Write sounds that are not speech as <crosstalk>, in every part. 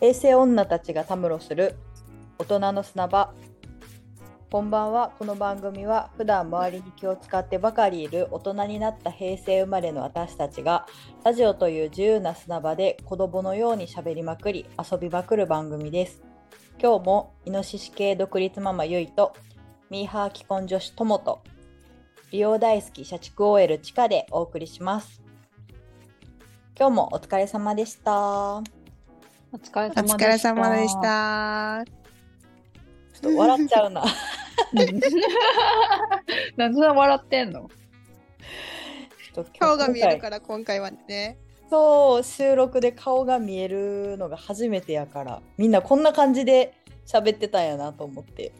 平成女たちがたむろする大人の砂場。こんばんはこの番組は普段周りに気を使ってばかりいる大人になった平成生まれの私たちがラジオという自由な砂場で子供のように喋りまくり遊びまくる番組です。今日もイノシシ系独立ママゆいとミーハー既婚女子ともと美容大好き社畜 OL チカでお送りします。今日もお疲れ様でした。お疲れお様でした。疲れ様でした。ちょっと笑っちゃうな <laughs> なんで笑ってんの？顔が見えるから今回はね。そう収録で顔が見えるのが初めてやからみんなこんな感じで喋ってたんやなと思って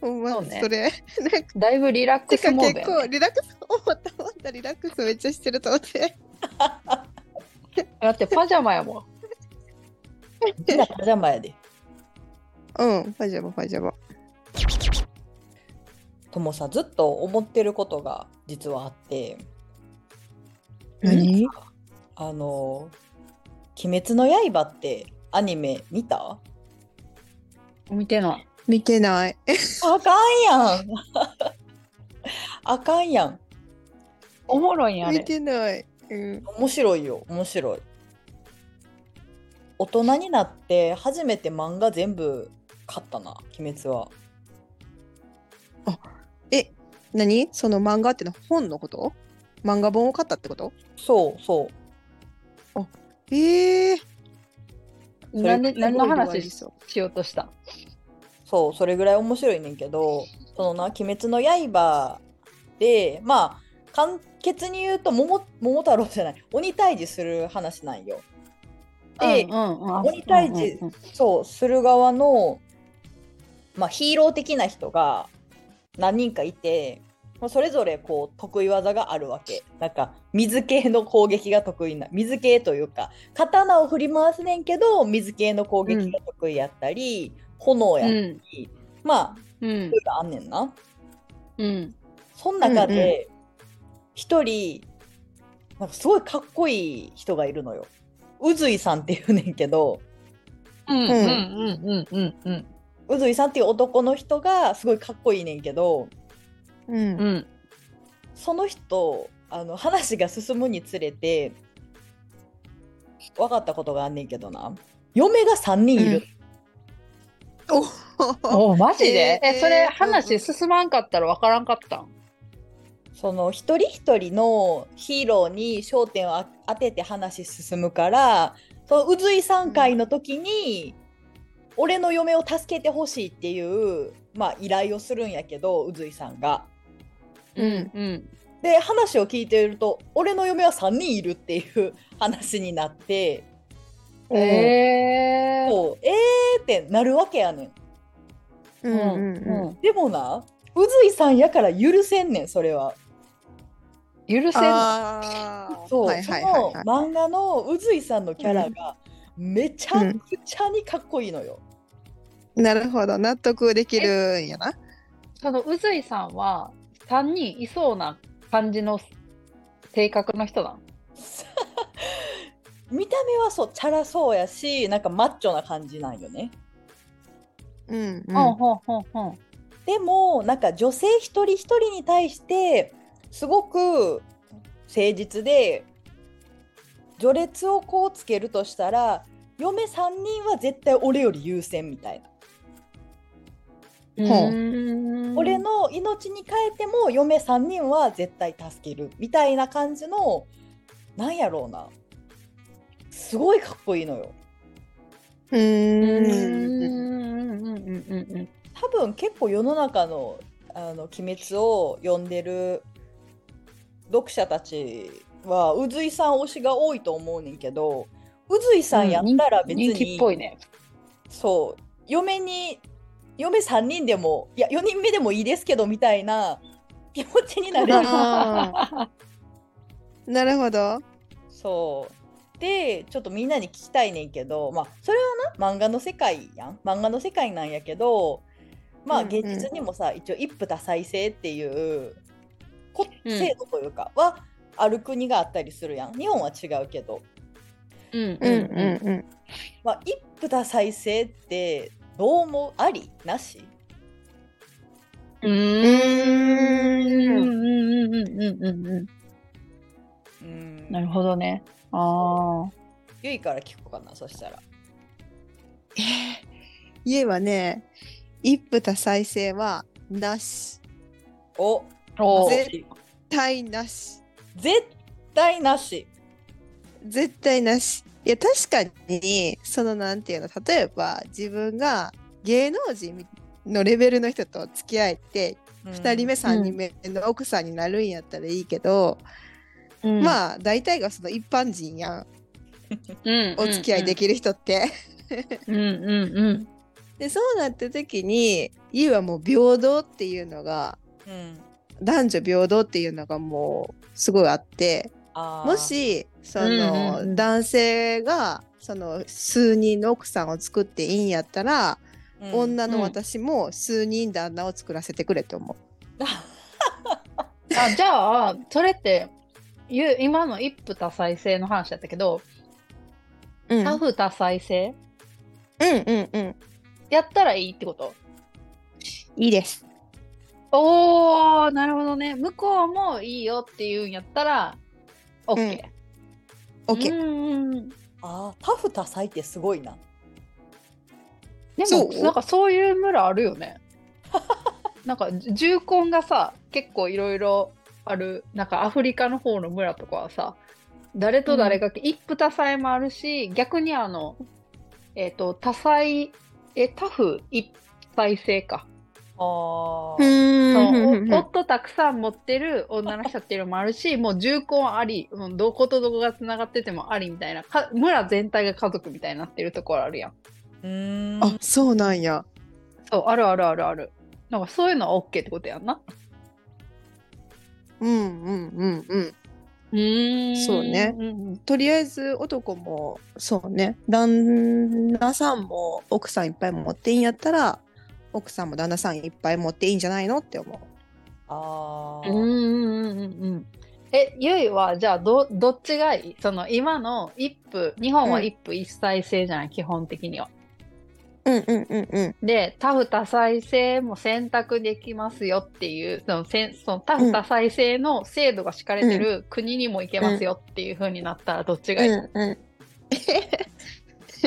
ほんまそうねそれ。<laughs> なんかだいぶリラックスモードね構リラックス思った思ったリラックスめっちゃしてると思って。<laughs> だってパジャマやもん。<laughs> みんなパジャマやでうん、パジャマパジャマ。ともさずっと思ってることが実はあって何？あの「鬼滅の刃」ってアニメ見た？見てない。見てない。<laughs> あかんやんあかんやんおもろいん見れ。てない。うん。面白いよ面白い大人になって初めて漫画全部買ったな鬼滅は。え、何？その漫画ってのは本のこと？漫画本を買ったってこと？そうそう。ええー。なんで何の話しようとした？そうそれぐらい面白いねんけどそのな「鬼滅の刃」でまあ簡潔に言うと桃桃太郎じゃない鬼退治する話なんよ。鬼退治うんうんそうする側の、まあ、ヒーロー的な人が何人かいて、まあ、それぞれこう得意技があるわけ。なんか水系の攻撃が得意な水系というか刀を振り回すねんけど水系の攻撃が得意やったり、炎やったり、まあうん。いろいろあんねんな。うん。その中で一人なんかすごいかっこいい人がいるのよ。宇髄さんっていうねんけどうんうんうんうんうんうん。宇髄さんっていう男の人がすごいかっこいいねんけどうん。うん。その人あの話が進むにつれて分かったことがあんねんけどな。嫁が3人いる、お <laughs> おマジで、えーえそれうんうん話進まんかったらわからんかったん？その一人一人のヒーローに焦点をあ当てて話進むからその宇髄さん会の時に、俺の嫁を助けてほしいっていう、まあ、依頼をするんやけど宇髄さんが。うんうんで話を聞いていると俺の嫁は3人いるっていう <laughs> 話になってうんえーそうえーってなるわけやねん。うんうんうん。でもな宇髄さんやから許せんねんそれは。許せん。そう、はいはいはいはいその漫画の宇髄さんのキャラがめちゃくちゃにかっこいいのよ。なるほど。納得できるんやな。その宇髄さんは3人いそうな感じの性格の人なの <laughs> 見た目はそうチャラそうやしなんかマッチョな感じなんよね。うんうん。ほんほんほんほんでもなんか女性一人一人に対してすごく誠実で序列をこうつけるとしたら嫁3人は絶対俺より優先みたいな。俺の命に変えても嫁3人は絶対助けるみたいな感じのなんやろうな。すごいかっこいいのよ。うん。ー。うん。ん。うん。うん。うん。多分結構世の中の「あの鬼滅」を読んでる読者たちは宇髄さん推しが多いと思うねんけど宇髄さんやったら別に、人気っぽいね。そう。嫁に嫁3人でもいや4人目でもいいですけどみたいな気持ちになれるあなるほど。そう。でちょっとみんなに聞きたいねんけどまあそれはな漫画の世界やん。漫画の世界なんやけどまあうんうん。現実にもさ、一応一夫多妻制っていう制度というかはある国があったりするやん日本は違うけど。うんうんうんうん。まあ、一夫多妻制ってどうもありなしうんうんうんうんうんうんうんなるほどね。ああ。ゆいから聞こうかなそしたら。家はね一夫多妻制はなし。お絶対なし。絶対なし絶対なし。いや、確かに、そのなんていうの、例えば自分が芸能人のレベルの人と付き合えて、2人目、3人目の奥さんになるんやったらいいけど、うんあ、まあ、大体がその一般人やん。うんお付き合いできる人って。うんうんうんで、そうなった時に、家はもう平等っていうのが、うん男女平等っていうのがもうすごいあって、もしその、うんうんうん。男性がその数人の奥さんを作っていいんやったら、うん。女の私も数人旦那を作らせてくれと思 <laughs> あじゃあそれってゆ今の一夫多妻制の話だったけど、う。うん、多夫多妻制？うんうんうん。やったらいいってこと？いいです。おーなるほどね。向こうもいいよって言うんやったら OK、OK。うん。うんあー多夫多妻ってすごいな。でもそう？なんかそういう村あるよね。<laughs> なんか重婚がさ結構いろいろあるなんかアフリカの方の村とかはさ誰と誰が、一夫多妻もあるし逆にあのえっ、と多妻え多夫一妻制か、あー。うん。そうお夫たくさん持ってる女の人っていうのもあるし <laughs> もう重婚ありもうどことどこがつながっててもありみたいなか村全体が家族みたいになってるところあるやん。うーん。あそうなんや。そうあるあるあるある。なんかそういうのは OK ってことやんな。うんうんうんうん。うん。そうね。んとりあえず男もそうね。旦那さんも奥さんいっぱい持っていいんやったら奥さんも旦那さんいっぱい持っていいんじゃないのって思う。あー。うんうんうんうんうん。えゆいはじゃあどどっちがいい？その今の一夫日本は一夫一妻制じゃない、基本的には。うんうんうんうん。で多夫多妻制も選択できますよっていうそのせんその多夫多妻制の制度が敷かれてる国にも行けますよっていう風になったらどっちがいい、うんうん、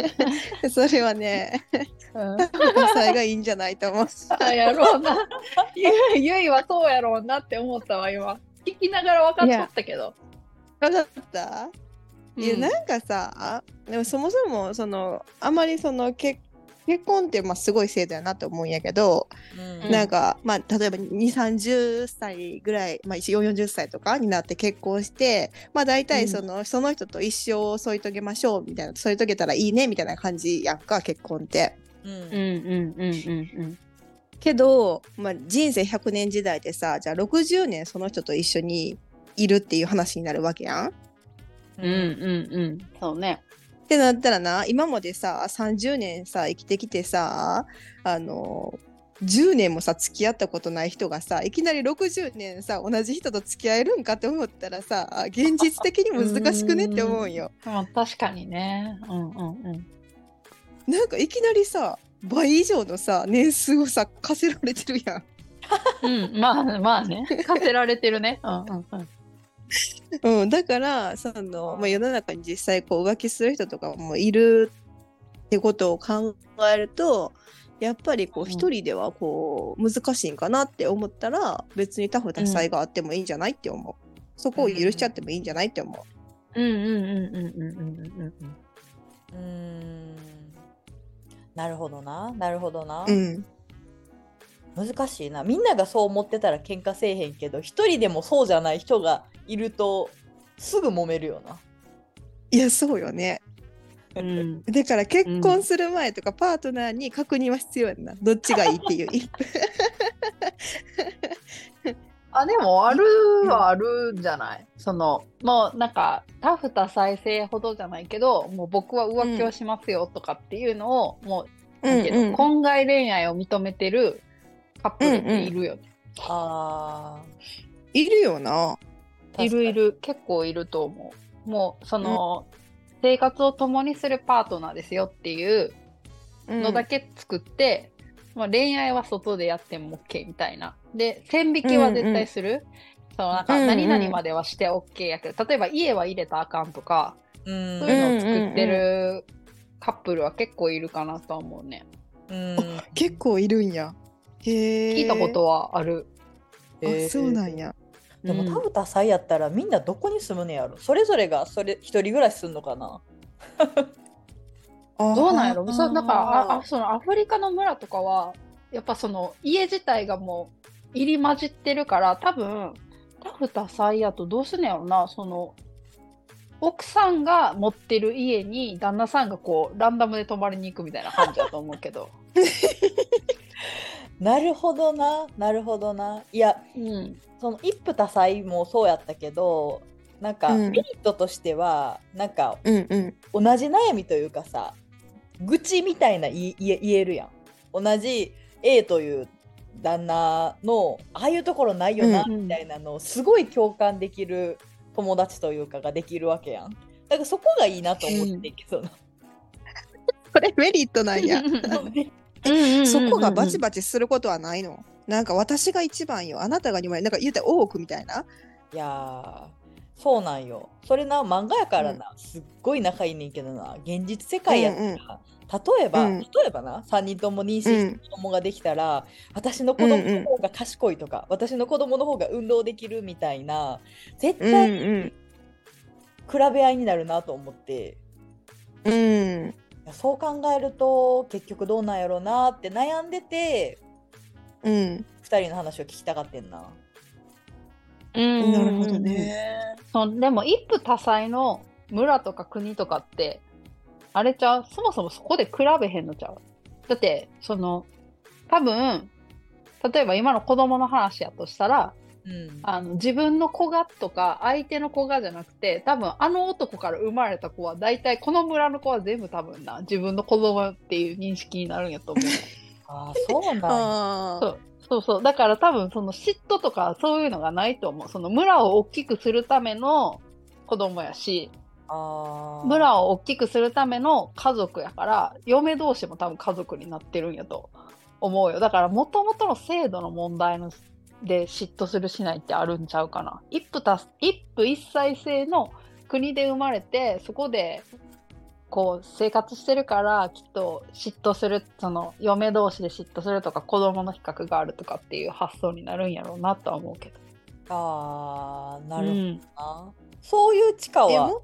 <laughs> それはね、うん。多妻がいいんじゃないと思う。あやろうな。ゆ <laughs> いゆいはそうやろうなって思ったわ今。聞きながら分かっちゃったけど。わかった。いや、うん。なんかさ、でもそもそも、その、あまりその結結婚ってまあすごい制度やなと思うんやけど、うん。なんか、まあ、例えば2、30歳ぐらい、まあ、4、40歳とかになって結婚して、まあ、大体その、その人と一生を添い遂げましょうみたいな、添い遂げたらいいねみたいな感じやんか、結婚って。うん。うんうんうんうんけど、まあ、人生100年時代でさ、じゃあ60年その人と一緒にいるっていう話になるわけやん。うん。うんうんうん。そうねってなったらな今までさ30年さ生きてきてさあの10年もさ付き合ったことない人がさいきなり60年さ同じ人と付き合えるんかって思ったらさ現実的に難しくねって思うんよ。<laughs> まあ確かにねうんうんうんなんかいきなりさ倍以上のさ年数をさ課せられてるやん。うん、まあまあね、課せられてるね。うんうんうん。うん、だからその、まあ、世の中に実際こう浮気する人とかもいるってことを考えるとやっぱりこううん。一人ではこう難しいんかなって思ったら別に多夫多妻があってもいいんじゃないって思う。そこを許しちゃってもいいんじゃないって思う。うんうんうんうんうんうんうん。うーん。なるほどな。なるほどな、うん、難しいな。みんながそう思ってたら喧嘩せえへんけど一人でもそうじゃない人がいるとすぐ揉めるよな。いやそうよね。うん。うんだから結婚する前とかパートナーに確認は必要やんな。どっちがいいっていう。<laughs> あでもあるはあるんじゃない、そのもうなんかタフ多妻制ほどじゃないけどもう僕は浮気をしますよとかっていうのを、もうなんていうの、婚外恋愛を認めてるカップルっているよね、あいるよな。ーいるいる。る結構いると思うもうその、生活を共にするパートナーですよっていうのだけ作って、まあ、恋愛は外でやっても OK みたいな。で、線引きは絶対する。そのなんかうんうん何々まではして OK やけど、例えば家は入れたらあかんとか、うんそういうのを作ってるカップルは結構いるかなとは思うね。うん結構いるんや。へえ。聞いたことはある。あ、そうなんや。でもうん。多分多彩やったらみんなどこに住むねやろ？それぞれがそれ一人暮らしすんのかな？どうなんやろ？そうなんかああそのアフリカの村とかはやっぱその家自体がもう入り混じってるから多分タフ多彩やとどうすんのやろな。その奥さんが持ってる家に旦那さんがこうランダムで泊まりに行くみたいな感じだと思うけど、<laughs> なるほどななるほどな。いやうん、その一夫多妻もそうやったけどなんかうん。メリットとしては、なんかうんうん。同じ悩みというかさ愚痴みたいな言えるやん。同じ A という旦那のああいうところないよなうん。みたいなのをすごい共感できる友達というかができるわけやん。だからそこがいいなと思ってんけどな、<laughs> これメリットなんや。<laughs> そこがバチババチすることはないの。なんか私が一番よ。あなたが二枚。なんか言うたら多くみたいな。いやーそうなんよそれな漫画やからな、すっごい仲いいねんけどな現実世界やったら、うんうん例えば、うん例えばな3人とも妊娠して子供ができたら、私の子供の方が賢いとか、私の子供の方が運動できるみたいな絶うん対うん。比べ合いになるなと思って、うん。いやそう考えると結局どうなんやろうなって悩んでてうん。2人の話を聞きたかってんな。うんなるほどね。そうでも一夫多妻の村とか国とかってあれちゃう？そもそもそこで比べへんのちゃう？だってその多分例えば今の子供の話やとしたらうん。あの自分の子がとか相手の子がじゃなくて多分あの男から生まれた子は大体この村の子は全部多分な自分の子供っていう認識になるんやと思う。<laughs> あーそうなんやああ。そう。そうそう。だから多分その嫉妬とかそういうのがないと思う。その村を大きくするための子供やし村を大きくするための家族やから嫁同士も多分家族になってるんやと思うよ。だからもともとの制度の問題ので嫉妬するしないってあるんちゃうかな。一夫多一夫一妻制の国で生まれてそこでこう生活してるからきっと嫉妬するその嫁同士で嫉妬するとか子供の比較があるとかっていう発想になるんやろうなとは思うけど。あーなるほどうん。な、そういう地下は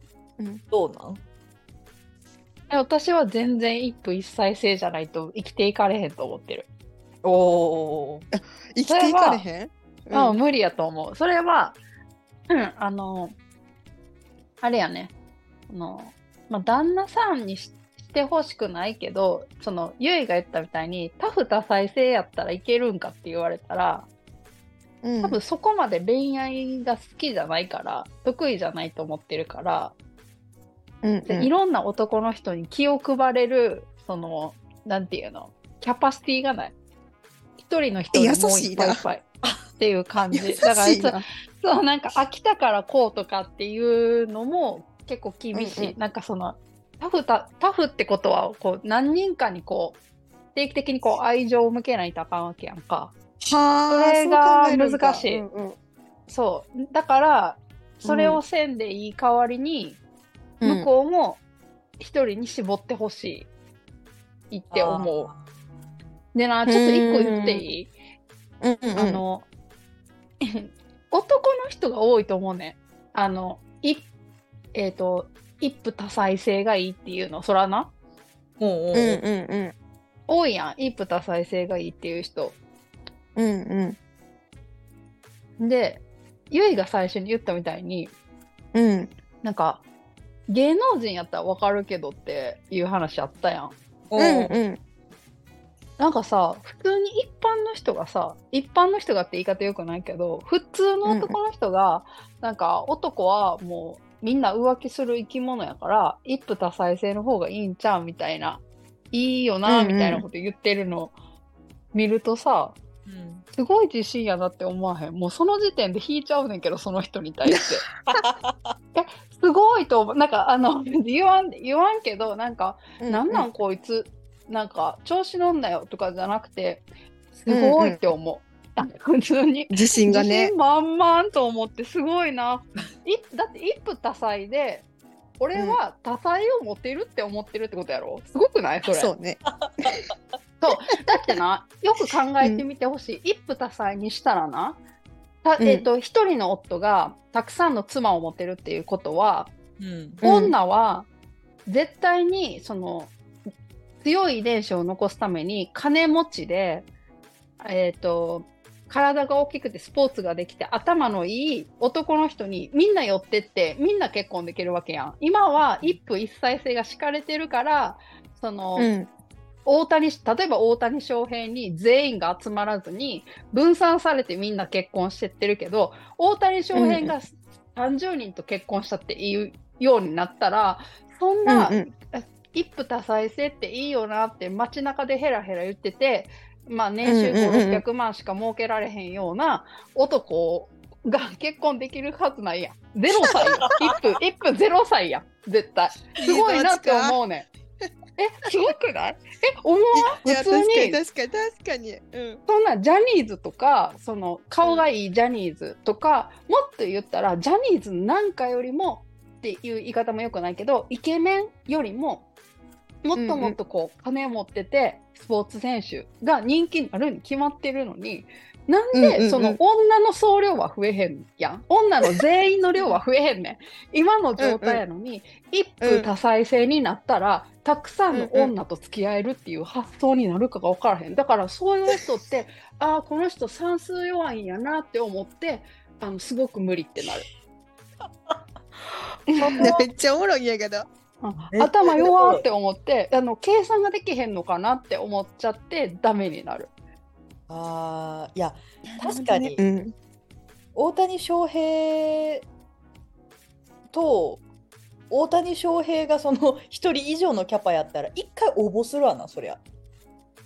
どうなん？え私は全然一夫一妻制じゃないと生きていかれへんと思ってる。おお生きていかれへん？うん、無理やと思う。それは、うん、あの、あれやね。あの、まあ、旦那さんにししてほしくないけど、その、ゆいが言ったみたいに、タフ多妻制やったらいけるんかって言われたら、うん多分そこまで恋愛が好きじゃないから、得意じゃないと思ってるから、うんでいろんな男の人に気を配れる、その、なんていうの、キャパシティがない。一人の人にもういっぱいいっぱいっていう感じ。だからそう、なんか飽きたからこうとかっていうのも結構厳しい。うんうんなんかその、タフタ、タフってことは、こう、何人かにこう、定期的にこう愛情を向けないとあかんわけやんか。はあ。それが難しいうんうんそう。だから、それをせんでいい代わりに、向こうも一人に絞ってほしいって思う。でな、ちょっと一個言っていい、うんうんうんあの、<laughs> 男の人が多いと思うね。あの、い、えっ、と、一夫多妻制がいいっていうの、そらな？うんうんうん多いやん。一夫多妻制がいいっていう人。うんうんで、ゆいが最初に言ったみたいに、うんなんか、芸能人やったらわかるけどっていう話あったやん。うんうんなんかさ、普通に一般の人がさ、一般の人がって言い方よくないけど、普通の男の人が、なんか男はもうみんな浮気する生き物やから、一夫多妻制の方がいいんちゃうみたいな、いいよな、うんうんみたいなこと言ってるの見るとさ、うんすごい自信やなって思わへん？もうその時点で引いちゃうねんけど、その人に対して。<laughs> え、すごいと思う。なんか、あの、言わん、言わんけど、なんか、なんなんんこいつ、なんか、調子乗んなよとかじゃなくて、すごいって思う。なんか普通に。自信が自ね信満々と思ってすごいな。いだって一夫多妻で俺は多妻を持っているって思ってるってことやろ？すごくない？それ。そうね。<laughs> だってなよく考えてみてほしい、一夫多妻にしたらなたうん。えーと一人の夫がたくさんの妻を持ってるっていうことは、うん。うん。女は絶対にその強い遺伝子を残すために金持ちで、えー、と体が大きくてスポーツができて頭のいい男の人にみんな寄ってってみんな結婚できるわけやん。今は一夫一妻制が敷かれてるからその、うん。大谷例えば大谷翔平に全員が集まらずに分散されてみんな結婚してってるけど大谷翔平が30人と結婚したっていうようになったらそんなうんうん一夫多妻制っていいよなって街中でヘラヘラ言ってて、まあ、年収うんうんうんうん5、600万しか儲けられへんような男が結婚できるはずないやん。0歳やん。<laughs> 一夫、一夫0歳やん。絶対。すごいなって思うねん。え、すごくない？え、思わ普通に確かに確かに確かにうんそんなジャニーズとかその顔がいいジャニーズとか、もっと言ったらジャニーズなんかよりもっていう言い方もよくないけどイケメンよりももっともっとこう、金を持っててスポーツ選手が人気になるに決まってるのになんでその女の総量は増えへんやん？女の全員の量は増えへんねん。今の状態やのに、一夫多妻制になったらたくさんの女と付き合えるっていう発想になるかが分からへん。だからそういう人ってああこの人算数弱いんやなって思ってあのすごく無理ってなる。<laughs> めっちゃおもろいんやけど。うん頭弱って思ってあの計算ができへんのかなって思っちゃってダメになる。あーいや確かにうん大谷翔平と大谷翔平がその一人以上のキャパやったら一回応募するわなそりゃ。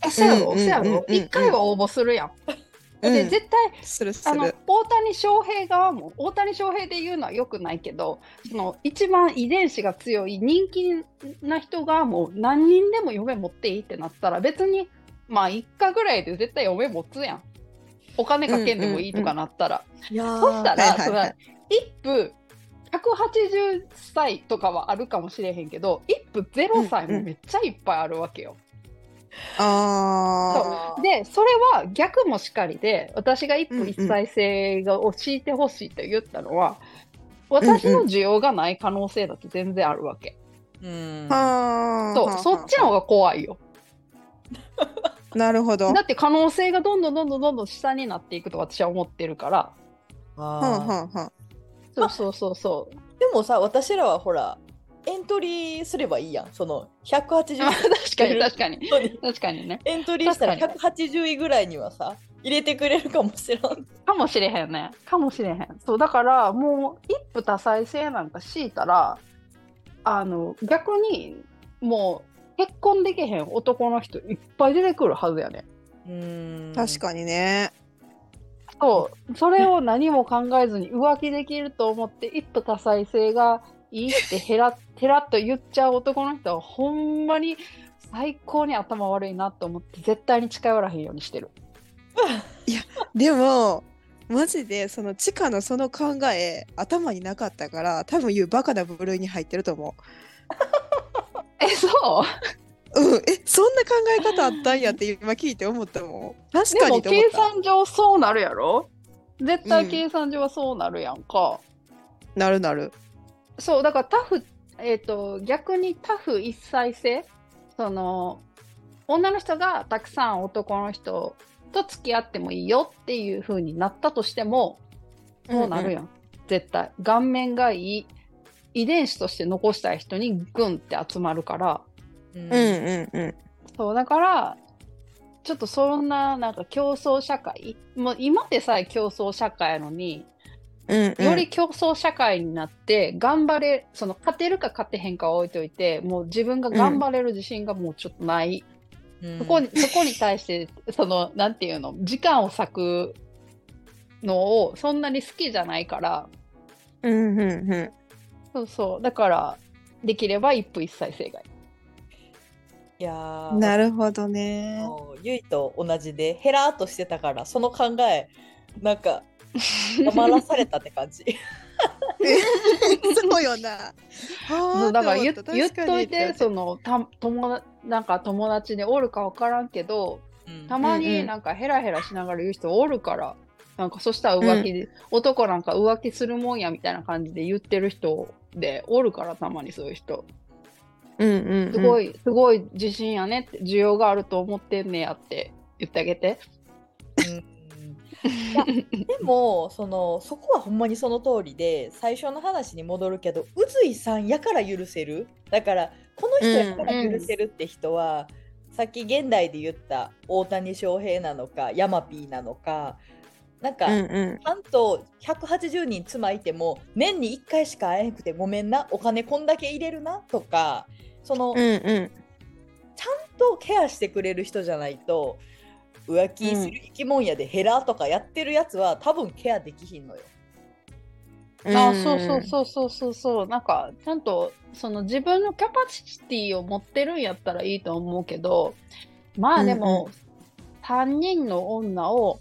えそやろ、うんそやろ？一回は応募するやん。うん。で絶対するすあのる大谷翔平側も大谷翔平で言うのはよくないけどその一番遺伝子が強い人気な人側も何人でも嫁持っていいってなったら別にまあ一家ぐらいで絶対嫁持つやん。お金かけんでもいいとかなったら、いやそしたら、はいはいはい。一夫180歳とかはあるかもしれへんけど一夫0歳もめっちゃいっぱいあるわけよ。あでそれは逆もしかりで私が一夫一妻制がを敷いてほしいと言ったのは、私の需要がない可能性だって全然あるわけ。うんあそうそっちの方が怖いよ。<laughs> なるほどだって可能性がどんどんどんどんどんどん下になっていくと私は思ってるから。はんあはんはんそうそうそうそう。ーでもさ私らはほらエントリーすればいいやんその180確かに確かに確かにね。エントリーしたら確180位ぐらいにはさ入れてくれるかもしれん。かもしれへんね。かもしれへん。そうだからもう一夫多妻制なんか敷いたらあの逆にもう結婚できへん男の人いっぱい出てくるはずやね。うん確かにねそうそれを何も考えずに浮気できると思って一夫多妻制がいいってへら <laughs> へらっと言っちゃう男の人はほんまに最高に頭悪いなと思って絶対に近寄らへんようにしてる。<laughs> でもマジでその地下のその考え頭になかったから多分言うバカな部類に入ってると思えそう？<laughs> う。うん、えそんな考え方あったんやって今聞いて思ったもん。確でもかにと思った。計算上そうなるやろ？絶うん対計算上はそうなるやんか。なるなる。そうだからタフ、えー、と逆にタフ一妻制その女の人がたくさん男の人と付き合ってもいいよっていう風になったとしてもそうなるやん、絶対。顔面がいい遺伝子として残したい人にグンって集まるから。うん。うんうんうん。そうだからちょっとそんななんか競争社会？もう今でさえ競争社会やのにうんうん、より競争社会になって頑張れその勝てるか勝てへんかは置いといてもう自分が頑張れる自信がもうちょっとない、うんそこにそこに対してそのなんていうの時間を割くのをそんなに好きじゃないからうんうんうん。そうそう。だから、できれば一夫一妻制がいい。いやーなるほどね。もうゆいと同じでヘラーっとしてたからその考えなんか <laughs> 黙らされたって感じそうよな。<laughs> そうだから言っ言っといて、そののた友達なんか友達でおるか分からんけど、たまうんうんになんかヘラヘラしながら言う人おるから、なんかそしたら浮気で、男なんか浮気するもんやみたいな感じで言ってる人でおるからたまにそういう人。うんうん、すごい。い、すごい自信やねって、需要があると思ってんねやって言ってあげて。うんいやでもそのそこはほんまにその通りで最初の話に戻るけど宇髄さんやから許せるだからこの人やから許せるって人は、さっき現代で言った大谷翔平なのかヤマピーなのかなんか、うんうん。ちゃんと180人妻いても年に1回しか会えなくてごめんなお金こんだけ入れるなとかその、うんうん。とケアしてくれる人じゃないと浮気する生き物やでヘラとかやってるやつは多分ケアできひんのよ。あそうそうそうそうそうそうなんかちゃんとその自分のキャパシティを持ってるんやったらいいと思うけどまあでも、3人の女を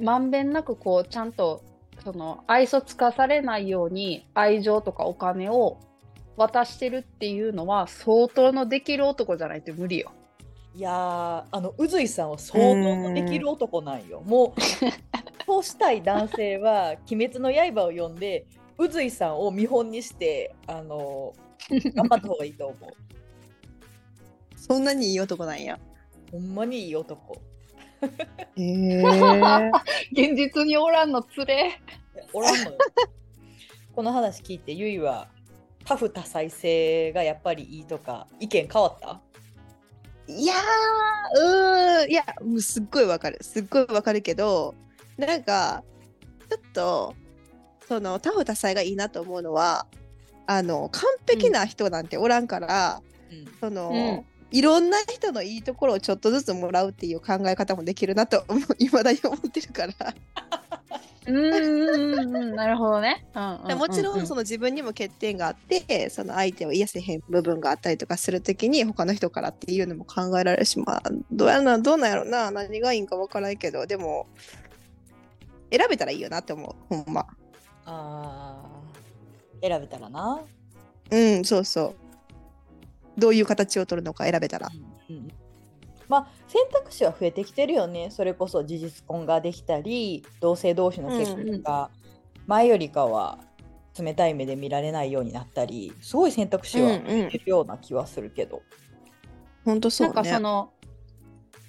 まんべんなくこうちゃんとその愛想つかされないように愛情とかお金を渡してるっていうのは相当のできる男じゃないと無理よ。いやーあの宇髄さんは相当のできる男なんよ。もう <laughs> そうしたい男性は「鬼滅の刃」を読んで宇髄さんを見本にしてあの頑張った方がいいと思う。そんなにいい男なんや。ほんまにいい男。へえ。<laughs> 現実におらんのつれ。おらんのよ。この話聞いてゆいはタフ多彩性がやっぱりいいとか意見変わった？いやー、うーん、いや、もうすっごいわかる。すっごいわかるけど、なんか、ちょっと、その、タフ多彩がいいなと思うのは、あの、完璧な人なんておらんから、うんその、うんいろんな人のいいところをちょっとずつもらうっていう考え方もできるなと思う、<laughs> 未だに思ってるから。<laughs> うんうんなるほどね。うんうんうんうん。もちろんその自分にも欠点があってその相手を癒せへん部分があったりとかするときに他の人からっていうのも考えられるしまあどうやなどうなんやろな。何がいいんか分からんけどでも選べたらいいよなって思うほんま。あー選べたらな。うんそうそう。どういう形を取るのか選べたら。うんうんまあ選択肢は増えてきてるよね。それこそ事実婚ができたり同性同士の結婚が前よりかは冷たい目で見られないようになったりすごい選択肢は増えてるような気はするけど。ほんとそなんかうねその、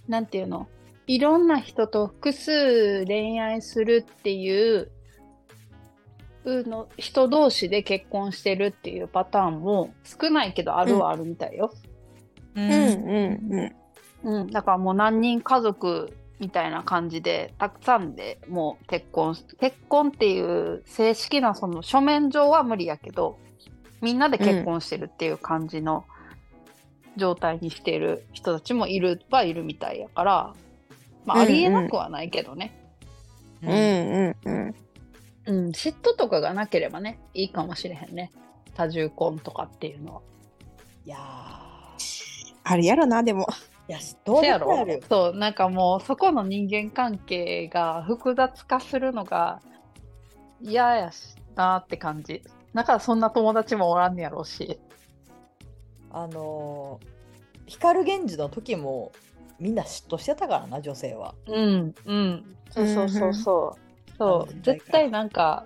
なんていうの、いろんな人と複数恋愛するっていううの人同士で結婚してるっていうパターンも少ないけどあるはあるみたいよ。ううんうんうんうん、だからもう何人家族みたいな感じでたくさんでもう結婚し結婚っていう正式なその書面上は無理やけどみんなで結婚してるっていう感じの状態にしてる人たちもいるはいるみたいやから、まあ、ありえなくはないけどね、うん。うんうんうん。嫉妬とかがなければねいいかもしれへんね。多重婚とかっていうのは。いやあれやろなでも。ーいやどうせやろやろ。あるそうなんかもうそこの人間関係が複雑化するのが嫌やしなって感じ。だからそんな友達もおらんねやろうし。あのー光源氏の時もみんな嫉妬してたからな女性は。うんうん。そうそうそうそう。そう。絶対なんか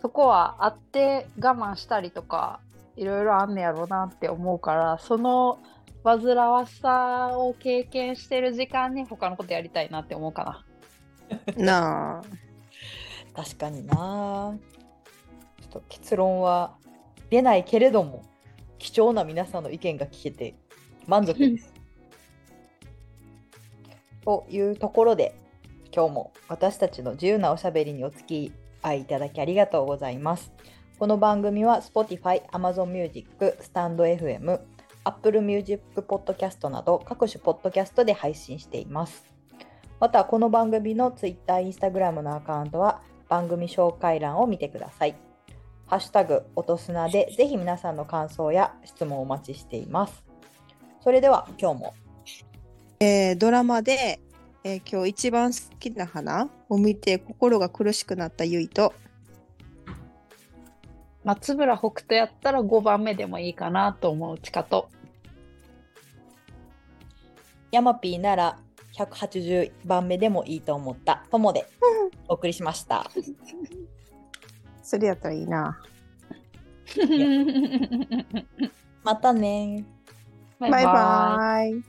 そこはあって我慢したりとかいろいろあんねやろうなって思うからその煩わしさを経験してる時間に他のことやりたいなって思うかななあ確かになちょっと結論は出ないけれども貴重な皆さんの意見が聞けて満足です。というところで今日も私たちの自由なおしゃべりにお付き合いいただきありがとうございます。この番組は Spotify、Amazon Music、StandFM、Apple Music Podcast など各種ポッドキャストで配信しています。またこの番組の Twitter、Instagram のアカウントは番組紹介欄を見てください。ハッシュタグ音砂でぜひ皆さんの感想や質問をお待ちしています。それでは今日もえードラマで、えー今日一番好きな花を見て心が苦しくなったゆいと松村北斗やったら5番目でもいいかなと思うちかと。ヤマピーなら180番目でもいいと思った。ともでお送りしました。<laughs> それやったらいいな。またね。バイバイ。